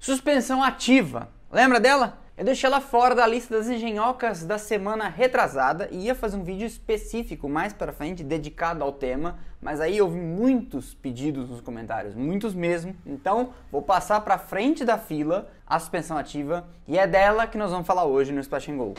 Suspensão ativa. Lembra dela? Eu deixei ela fora da lista das engenhocas da semana retrasada e ia fazer um vídeo específico mais para frente dedicado ao tema, mas aí houve muitos pedidos nos comentários, muitos mesmo. Então, vou passar para frente da fila a suspensão ativa e é dela que nós vamos falar hoje no Splash and Go.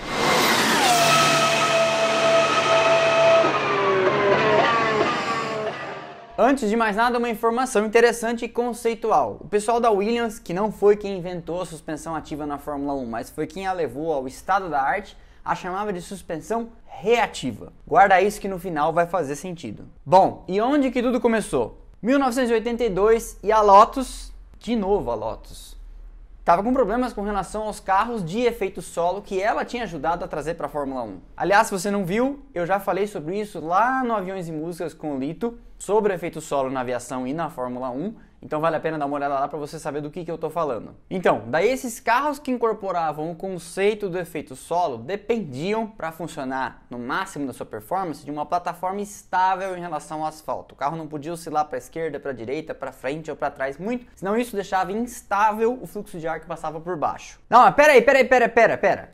Antes de mais nada, uma informação interessante e conceitual. O pessoal da Williams, que não foi quem inventou a suspensão ativa na Fórmula 1, mas foi quem a levou ao estado da arte, a chamava de suspensão reativa. Guarda isso que no final vai fazer sentido. Bom, e onde que tudo começou? 1982 e a Lotus, de novo a Lotus, estava com problemas com relação aos carros de efeito solo que ela tinha ajudado a trazer para a Fórmula 1. Aliás, se você não viu, eu já falei sobre isso lá no Aviões e Músicas com o Lito, sobre efeito solo na aviação e na Fórmula 1. Então vale a pena dar uma olhada lá para você saber do que, que eu estou falando. Então, daí esses carros que incorporavam o conceito do efeito solo dependiam para funcionar no máximo da sua performance de uma plataforma estável em relação ao asfalto. O carro não podia oscilar para esquerda, para direita, para frente ou para trás muito, senão isso deixava instável o fluxo de ar que passava por baixo. Não, mas pera aí, pera aí, pera, pera, pera.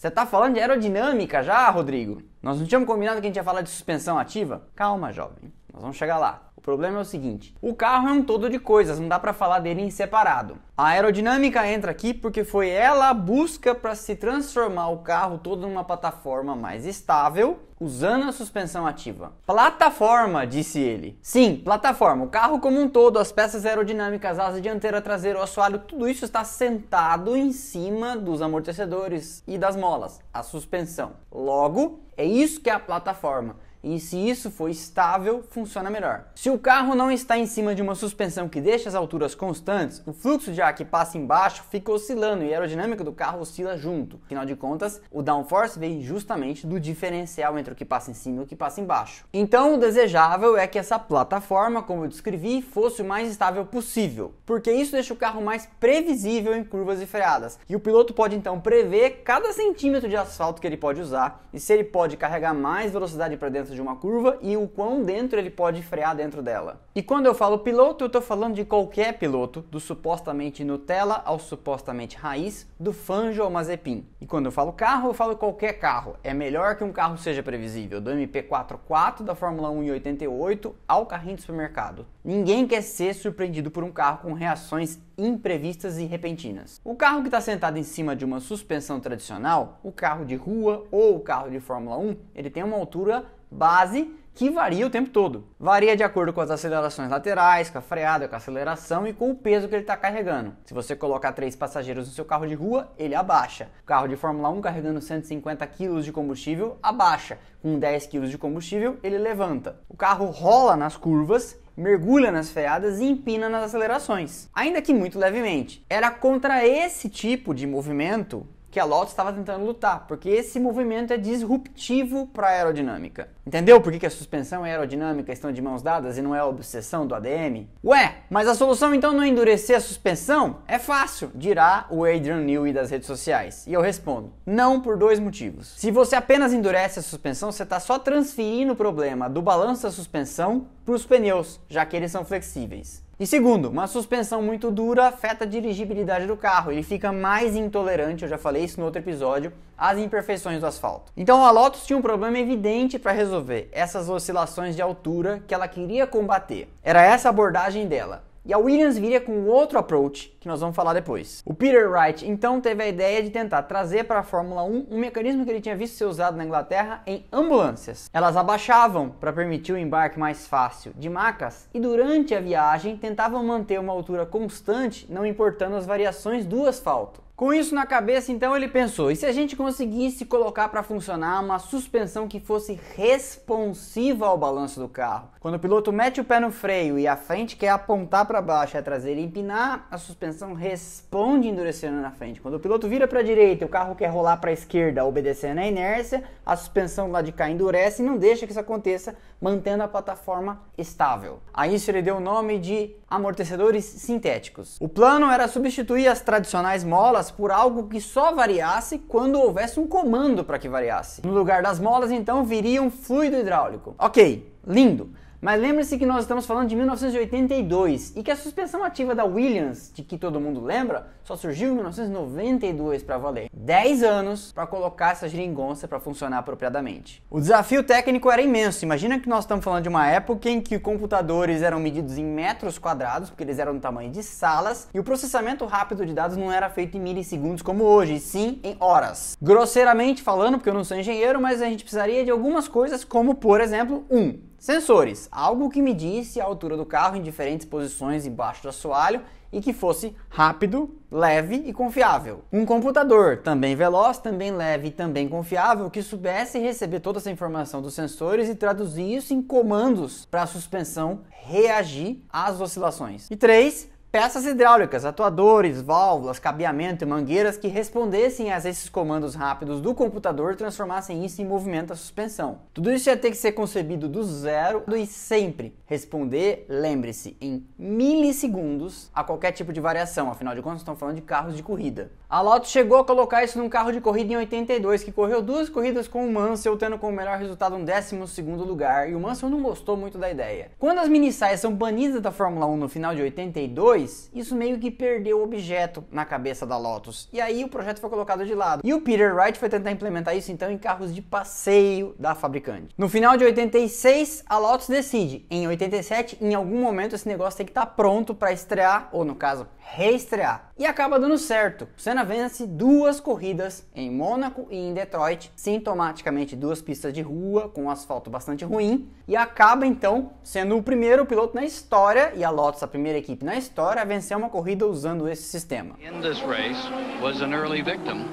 Você tá falando de aerodinâmica já, Rodrigo? Nós não tínhamos combinado que a gente ia falar de suspensão ativa? Calma, jovem. Nós vamos chegar lá. O problema é o seguinte: o carro é um todo de coisas, não dá para falar dele em separado. A aerodinâmica entra aqui porque foi ela a busca para se transformar o carro todo numa plataforma mais estável, usando a suspensão ativa. Plataforma, disse ele. Sim, plataforma. O carro como um todo, as peças aerodinâmicas, asa dianteira, traseiro, o assoalho, tudo isso está sentado em cima dos amortecedores e das molas, a suspensão. Logo, é isso que é a plataforma e se isso for estável, funciona melhor. Se o carro não está em cima de uma suspensão que deixa as alturas constantes, o fluxo de ar que passa embaixo fica oscilando e a aerodinâmica do carro oscila junto. Afinal de contas, o downforce vem justamente do diferencial entre o que passa em cima e o que passa embaixo. Então, o desejável é que essa plataforma, como eu descrevi, fosse o mais estável possível, porque isso deixa o carro mais previsível em curvas e freadas. E o piloto pode então prever cada centímetro de asfalto que ele pode usar e se ele pode carregar mais velocidade para dentro dentro de uma curva e o quão dentro ele pode frear dentro dela. E quando eu falo piloto, eu estou falando de qualquer piloto, do supostamente Nutella ao supostamente raiz, do Fanjo ao Mazepin. E quando eu falo carro, eu falo qualquer carro. É melhor que um carro seja previsível, do MP44 da Fórmula 1 em 88 ao carrinho de supermercado. Ninguém quer ser surpreendido por um carro com reações imprevistas e repentinas. O carro que está sentado em cima de uma suspensão tradicional, o carro de rua ou o carro de Fórmula 1, ele tem uma altura base que varia o tempo todo. Varia de acordo com as acelerações laterais, com a freada, com a aceleração e com o peso que ele está carregando. Se você colocar três passageiros no seu carro de rua, ele abaixa. O carro de Fórmula 1 carregando 150 kg de combustível, abaixa. Com 10 kg de combustível, ele levanta. O carro rola nas curvas mergulha nas freadas e empina nas acelerações, ainda que muito levemente. Era contra esse tipo de movimento que a Lotus estava tentando lutar, porque esse movimento é disruptivo para a aerodinâmica. Entendeu por que, que a suspensão e a aerodinâmica estão de mãos dadas e não é a obsessão do ADM? Ué, mas a solução então não é endurecer a suspensão? É fácil, dirá o Adrian Newey das redes sociais. E eu respondo, não por dois motivos. Se você apenas endurece a suspensão, você está só transferindo o problema do balanço da suspensão para os pneus, já que eles são flexíveis. E segundo, uma suspensão muito dura afeta a dirigibilidade do carro, ele fica mais intolerante, eu já falei isso no outro episódio, às imperfeições do asfalto. Então a Lotus tinha um problema evidente para resolver, essas oscilações de altura que ela queria combater. Era essa a abordagem dela. E a Williams viria com outro approach, que nós vamos falar depois. O Peter Wright então teve a ideia de tentar trazer para a Fórmula 1 um mecanismo que ele tinha visto ser usado na Inglaterra em ambulâncias. Elas abaixavam para permitir o embarque mais fácil de macas e durante a viagem tentavam manter uma altura constante, não importando as variações do asfalto. Com isso na cabeça, então ele pensou: e se a gente conseguisse colocar para funcionar uma suspensão que fosse responsiva ao balanço do carro? Quando o piloto mete o pé no freio e a frente quer apontar para baixo a traseira empinar, a suspensão responde endurecendo na frente. Quando o piloto vira para a direita e o carro quer rolar para a esquerda, obedecendo à inércia, a suspensão lá de cá endurece e não deixa que isso aconteça, mantendo a plataforma estável. A isso ele deu o nome de amortecedores sintéticos. O plano era substituir as tradicionais molas por algo que só variasse quando houvesse um comando para que variasse. No lugar das molas, então, viria um fluido hidráulico. Ok, lindo. Mas lembre-se que nós estamos falando de 1982 e que a suspensão ativa da Williams, de que todo mundo lembra, só surgiu em 1992 para valer. 10 anos para colocar essa geringonça para funcionar apropriadamente. O desafio técnico era imenso. Imagina que nós estamos falando de uma época em que computadores eram medidos em metros quadrados, porque eles eram do tamanho de salas, e o processamento rápido de dados não era feito em milissegundos como hoje, sim em horas. Grosseiramente falando, porque eu não sou engenheiro, mas a gente precisaria de algumas coisas, como por exemplo, um, Sensores, algo que medisse a altura do carro em diferentes posições embaixo do assoalho e que fosse rápido, leve e confiável. Um computador, também veloz, também leve e também confiável, que soubesse receber toda essa informação dos sensores e traduzir isso em comandos para a suspensão reagir às oscilações. E três, Peças hidráulicas, atuadores, válvulas, cabeamento e mangueiras que respondessem a esses comandos rápidos do computador transformassem isso em movimento da suspensão. Tudo isso ia ter que ser concebido do zero e sempre responder, lembre-se, em milissegundos a qualquer tipo de variação, afinal de contas estamos falando de carros de corrida. A Lotus chegou a colocar isso num carro de corrida em 82, que correu duas corridas com o Mansell, tendo como melhor resultado um 12 segundo lugar, e o Mansell não gostou muito da ideia. Quando as mini são banidas da Fórmula 1 no final de 82, isso meio que perdeu o objeto na cabeça da Lotus. E aí o projeto foi colocado de lado. E o Peter Wright foi tentar implementar isso então em carros de passeio da fabricante. No final de 86, a Lotus decide, em 87, em algum momento esse negócio tem que estar tá pronto para estrear, ou no caso, reestrear. E acaba dando certo. Senna vence duas corridas em Mônaco e em Detroit, sintomaticamente duas pistas de rua com um asfalto bastante ruim, e acaba então sendo o primeiro piloto na história e a Lotus a primeira equipe na história a vencer uma corrida usando esse sistema. In this race was an early victim.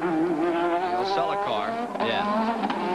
Sell a car. Yeah.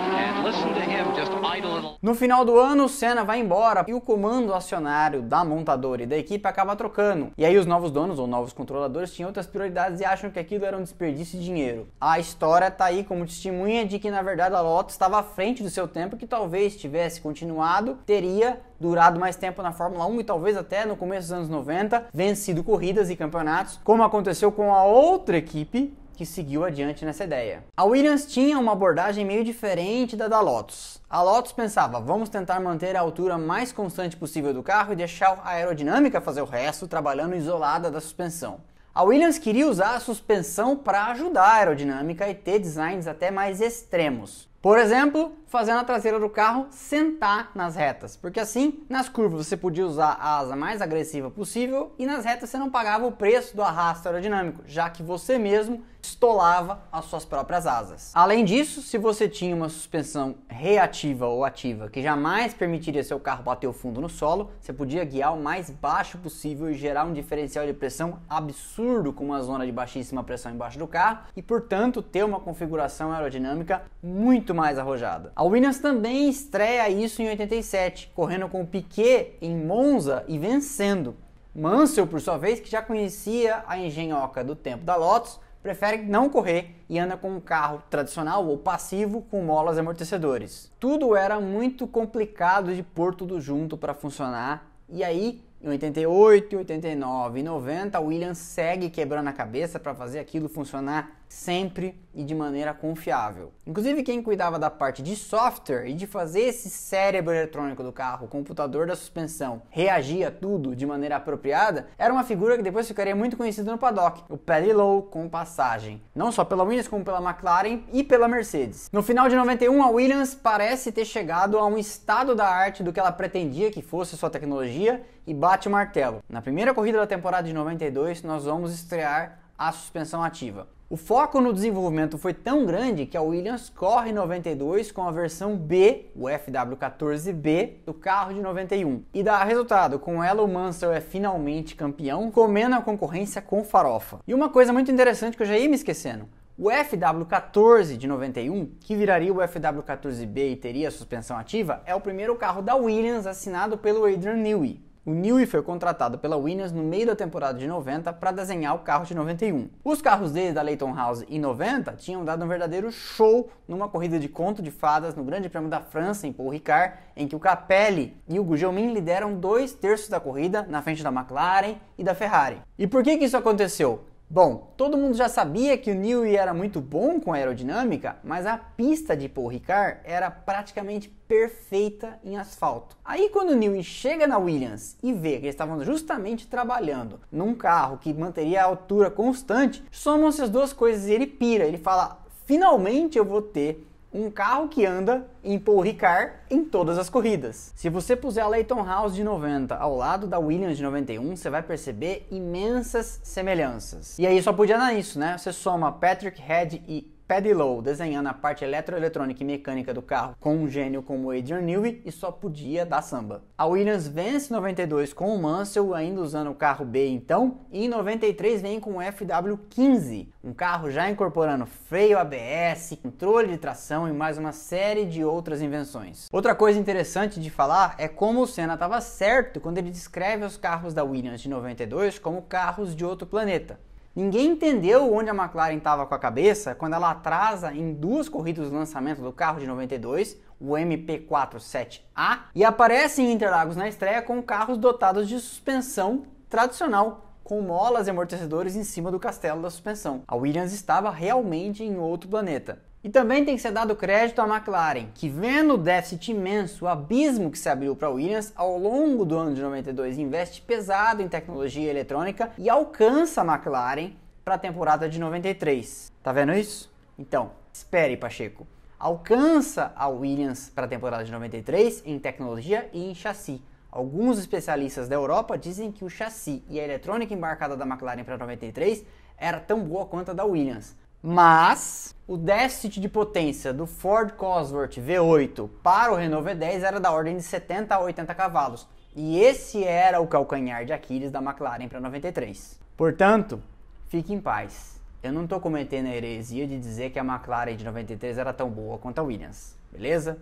No final do ano, o Senna vai embora e o comando acionário da montadora e da equipe acaba trocando. E aí os novos donos ou novos controladores tinham outras prioridades e acham que aquilo era um desperdício de dinheiro. A história tá aí como testemunha de que na verdade a Lotus estava à frente do seu tempo que talvez tivesse continuado, teria durado mais tempo na Fórmula 1 e talvez até no começo dos anos 90 vencido corridas e campeonatos, como aconteceu com a outra equipe que seguiu adiante nessa ideia. A Williams tinha uma abordagem meio diferente da da Lotus. A Lotus pensava, vamos tentar manter a altura mais constante possível do carro e deixar a aerodinâmica fazer o resto, trabalhando isolada da suspensão. A Williams queria usar a suspensão para ajudar a aerodinâmica e ter designs até mais extremos. Por exemplo, fazendo a traseira do carro sentar nas retas, porque assim, nas curvas você podia usar a asa mais agressiva possível e nas retas você não pagava o preço do arrasto aerodinâmico, já que você mesmo estolava as suas próprias asas. Além disso, se você tinha uma suspensão reativa ou ativa que jamais permitiria seu carro bater o fundo no solo, você podia guiar o mais baixo possível e gerar um diferencial de pressão absurdo com uma zona de baixíssima pressão embaixo do carro e, portanto, ter uma configuração aerodinâmica muito mais arrojada. A Williams também estreia isso em 87, correndo com o Piquet em Monza e vencendo. Mansell, por sua vez, que já conhecia a engenhoca do tempo da Lotus, prefere não correr e anda com um carro tradicional ou passivo com molas amortecedores. Tudo era muito complicado de pôr tudo junto para funcionar e aí em 88, 89 e 90, a Williams segue quebrando a cabeça para fazer aquilo funcionar sempre e de maneira confiável. Inclusive, quem cuidava da parte de software e de fazer esse cérebro eletrônico do carro, o computador da suspensão, reagir a tudo de maneira apropriada, era uma figura que depois ficaria muito conhecida no paddock, o Paddy Lowe com passagem, não só pela Williams, como pela McLaren e pela Mercedes. No final de 91, a Williams parece ter chegado a um estado da arte do que ela pretendia que fosse sua tecnologia e bate o martelo. Na primeira corrida da temporada de 92, nós vamos estrear a suspensão ativa. O foco no desenvolvimento foi tão grande que a Williams corre em 92 com a versão B, o FW14B, do carro de 91. E dá resultado, com ela o Mansell é finalmente campeão, comendo a concorrência com farofa. E uma coisa muito interessante que eu já ia me esquecendo, o FW14 de 91, que viraria o FW14B e teria suspensão ativa, é o primeiro carro da Williams assinado pelo Adrian Newey. O Newey foi contratado pela Williams no meio da temporada de 90 para desenhar o carro de 91. Os carros dele da Leighton House em 90 tinham dado um verdadeiro show numa corrida de conto de fadas no Grande Prêmio da França em Paul Ricard, em que o Capelli e o Gugelmin lideram dois terços da corrida na frente da McLaren e da Ferrari. E por que, que isso aconteceu? Bom, todo mundo já sabia que o Newey era muito bom com aerodinâmica, mas a pista de Paul Ricard era praticamente perfeita em asfalto. Aí quando o Newey chega na Williams e vê que eles estavam justamente trabalhando num carro que manteria a altura constante, somam-se as duas coisas e ele pira, ele fala: "Finalmente eu vou ter um carro que anda em Paul Ricard em todas as corridas. Se você puser a Leighton House de 90 ao lado da Williams de 91, você vai perceber imensas semelhanças. E aí só podia dar isso, né? Você soma Patrick Head e Paddy Lowe desenhando a parte eletroeletrônica e mecânica do carro com um gênio como Adrian Newey e só podia dar samba. A Williams vence 92 com o Mansell, ainda usando o carro B então, e em 93 vem com o FW15, um carro já incorporando freio ABS, controle de tração e mais uma série de outras invenções. Outra coisa interessante de falar é como o Senna estava certo quando ele descreve os carros da Williams de 92 como carros de outro planeta. Ninguém entendeu onde a McLaren estava com a cabeça quando ela atrasa em duas corridas do lançamento do carro de 92, o MP47A, e aparece em Interlagos na estreia com carros dotados de suspensão tradicional, com molas e amortecedores em cima do castelo da suspensão. A Williams estava realmente em outro planeta. E também tem que ser dado crédito à McLaren, que vendo o déficit imenso, o abismo que se abriu para a Williams ao longo do ano de 92, investe pesado em tecnologia eletrônica e alcança a McLaren para a temporada de 93. Tá vendo isso? Então, espere, Pacheco. Alcança a Williams para a temporada de 93 em tecnologia e em chassi. Alguns especialistas da Europa dizem que o chassi e a eletrônica embarcada da McLaren para 93 era tão boa quanto a da Williams. Mas o déficit de potência do Ford Cosworth V8 para o Renault V10 era da ordem de 70 a 80 cavalos. E esse era o calcanhar de Aquiles da McLaren para 93. Portanto, fique em paz. Eu não estou cometendo a heresia de dizer que a McLaren de 93 era tão boa quanto a Williams, beleza?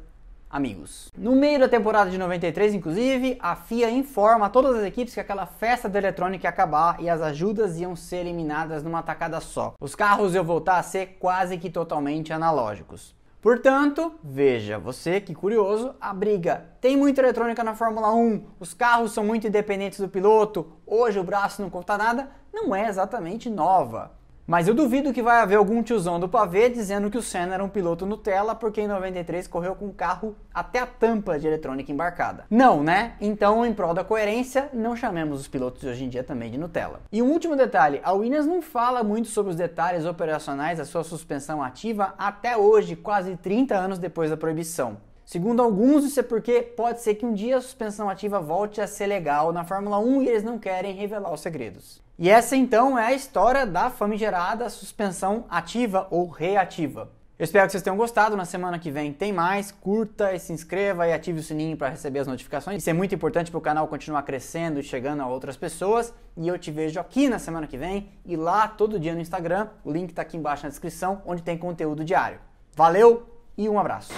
Amigos. No meio da temporada de 93, inclusive, a FIA informa todas as equipes que aquela festa da eletrônica ia acabar e as ajudas iam ser eliminadas numa tacada só. Os carros iam voltar a ser quase que totalmente analógicos. Portanto, veja, você que curioso, a briga tem muita eletrônica na Fórmula 1, os carros são muito independentes do piloto, hoje o braço não conta nada, não é exatamente nova. Mas eu duvido que vai haver algum tiozão do pavê dizendo que o Senna era um piloto Nutella porque em 93 correu com um carro até a tampa de eletrônica embarcada. Não, né? Então, em prol da coerência, não chamemos os pilotos de hoje em dia também de Nutella. E um último detalhe, a Williams não fala muito sobre os detalhes operacionais da sua suspensão ativa até hoje, quase 30 anos depois da proibição. Segundo alguns, isso é porque pode ser que um dia a suspensão ativa volte a ser legal na Fórmula 1 e eles não querem revelar os segredos. E essa então é a história da famigerada suspensão ativa ou reativa. Eu espero que vocês tenham gostado. Na semana que vem tem mais. Curta e se inscreva e ative o sininho para receber as notificações. Isso é muito importante para o canal continuar crescendo e chegando a outras pessoas. E eu te vejo aqui na semana que vem e lá todo dia no Instagram. O link está aqui embaixo na descrição, onde tem conteúdo diário. Valeu e um abraço.